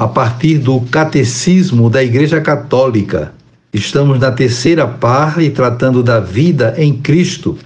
a partir do Catecismo da Igreja Católica. Estamos na terceira parte tratando da vida em Cristo.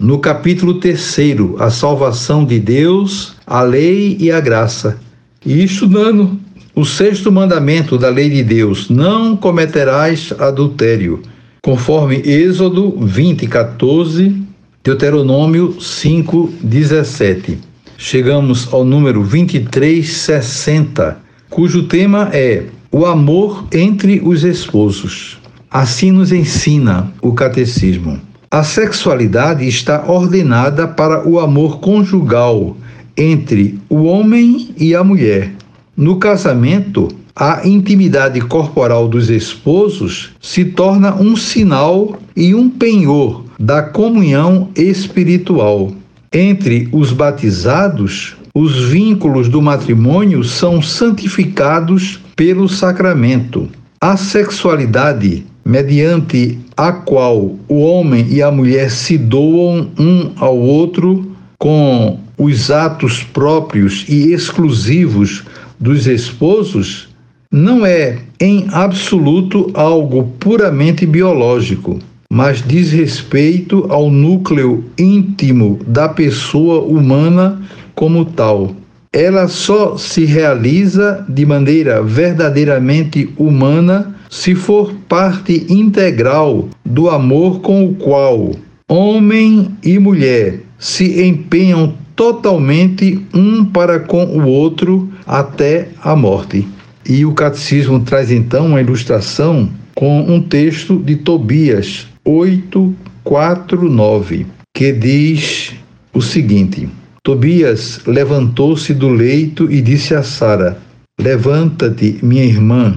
No capítulo terceiro, a salvação de Deus, a lei e a graça. E estudando o sexto mandamento da lei de Deus: não cometerás adultério, conforme Êxodo 20, 14, Deuteronômio 5, 17. Chegamos ao número 23, 60 cujo tema é o amor entre os esposos. Assim nos ensina o catecismo. A sexualidade está ordenada para o amor conjugal entre o homem e a mulher. No casamento, a intimidade corporal dos esposos se torna um sinal e um penhor da comunhão espiritual. Entre os batizados, os vínculos do matrimônio são santificados pelo sacramento. A sexualidade, mediante a qual o homem e a mulher se doam um ao outro com os atos próprios e exclusivos dos esposos, não é em absoluto algo puramente biológico, mas diz respeito ao núcleo íntimo da pessoa humana como tal. Ela só se realiza de maneira verdadeiramente humana se for parte integral do amor com o qual homem e mulher se empenham totalmente um para com o outro até a morte. E o catecismo traz então uma ilustração com um texto de Tobias 8, 4, 9, que diz o seguinte: Tobias levantou-se do leito e disse a Sara: Levanta-te, minha irmã,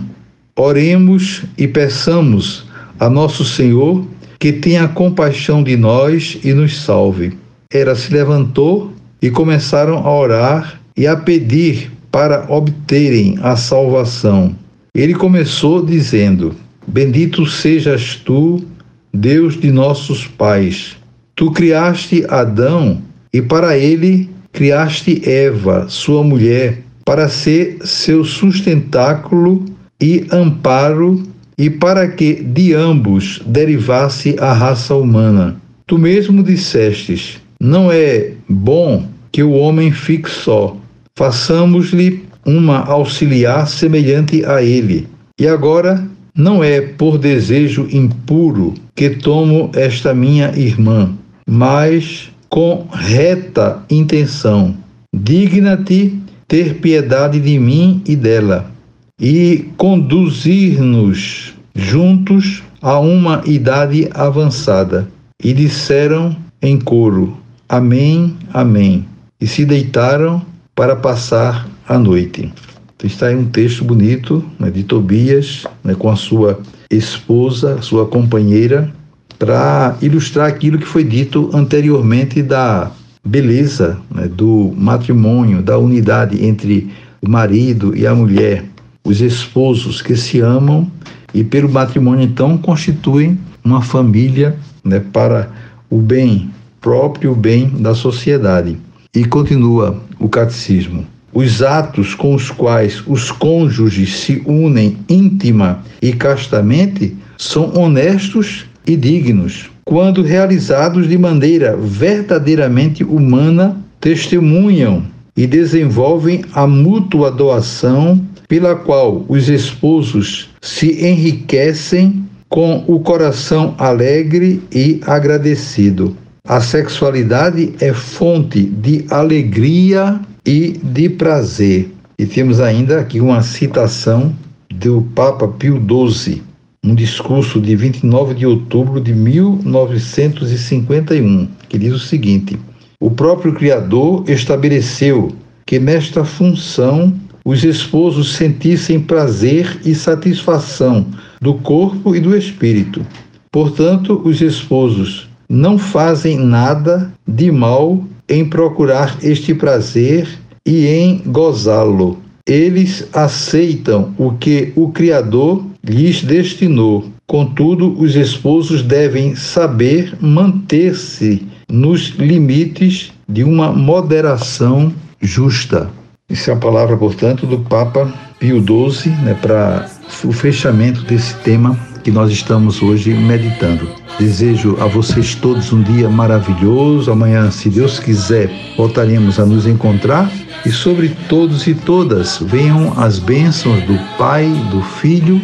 oremos e peçamos a nosso Senhor que tenha compaixão de nós e nos salve. Ela se levantou e começaram a orar e a pedir para obterem a salvação. Ele começou dizendo: Bendito sejas tu, Deus de nossos pais. Tu criaste Adão e para ele criaste Eva, sua mulher, para ser seu sustentáculo e amparo, e para que de ambos derivasse a raça humana. Tu mesmo dissestes: Não é bom que o homem fique só. Façamos-lhe uma auxiliar semelhante a ele. E agora não é por desejo impuro que tomo esta minha irmã, mas com reta intenção. Digna-te ter piedade de mim e dela, e conduzir-nos juntos a uma idade avançada. E disseram em coro: Amém, Amém. E se deitaram para passar a noite. Então, está aí um texto bonito né, de Tobias, né, com a sua esposa, sua companheira, para ilustrar aquilo que foi dito anteriormente da beleza né, do matrimônio, da unidade entre o marido e a mulher, os esposos que se amam e pelo matrimônio então constituem uma família né, para o bem próprio, o bem da sociedade. E continua o catecismo. Os atos com os quais os cônjuges se unem íntima e castamente são honestos e dignos, quando realizados de maneira verdadeiramente humana, testemunham e desenvolvem a mútua doação pela qual os esposos se enriquecem com o coração alegre e agradecido. A sexualidade é fonte de alegria e de prazer. E temos ainda aqui uma citação do Papa Pio XII, um discurso de 29 de outubro de 1951, que diz o seguinte: O próprio Criador estabeleceu que nesta função os esposos sentissem prazer e satisfação do corpo e do espírito. Portanto, os esposos não fazem nada de mal em procurar este prazer e em gozá-lo. Eles aceitam o que o Criador lhes destinou. Contudo, os esposos devem saber manter-se nos limites de uma moderação justa. Essa é a palavra, portanto, do Papa Pio XII né, para o fechamento desse tema que nós estamos hoje meditando. Desejo a vocês todos um dia maravilhoso. Amanhã, se Deus quiser, voltaremos a nos encontrar. E sobre todos e todas venham as bênçãos do Pai, do Filho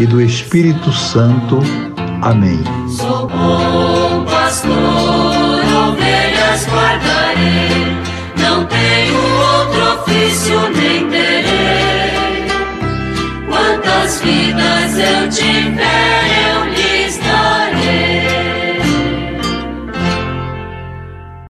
e do Espírito Santo. Amém. Sou bom pastor, ovelhas guardarei, não tenho outro ofício nem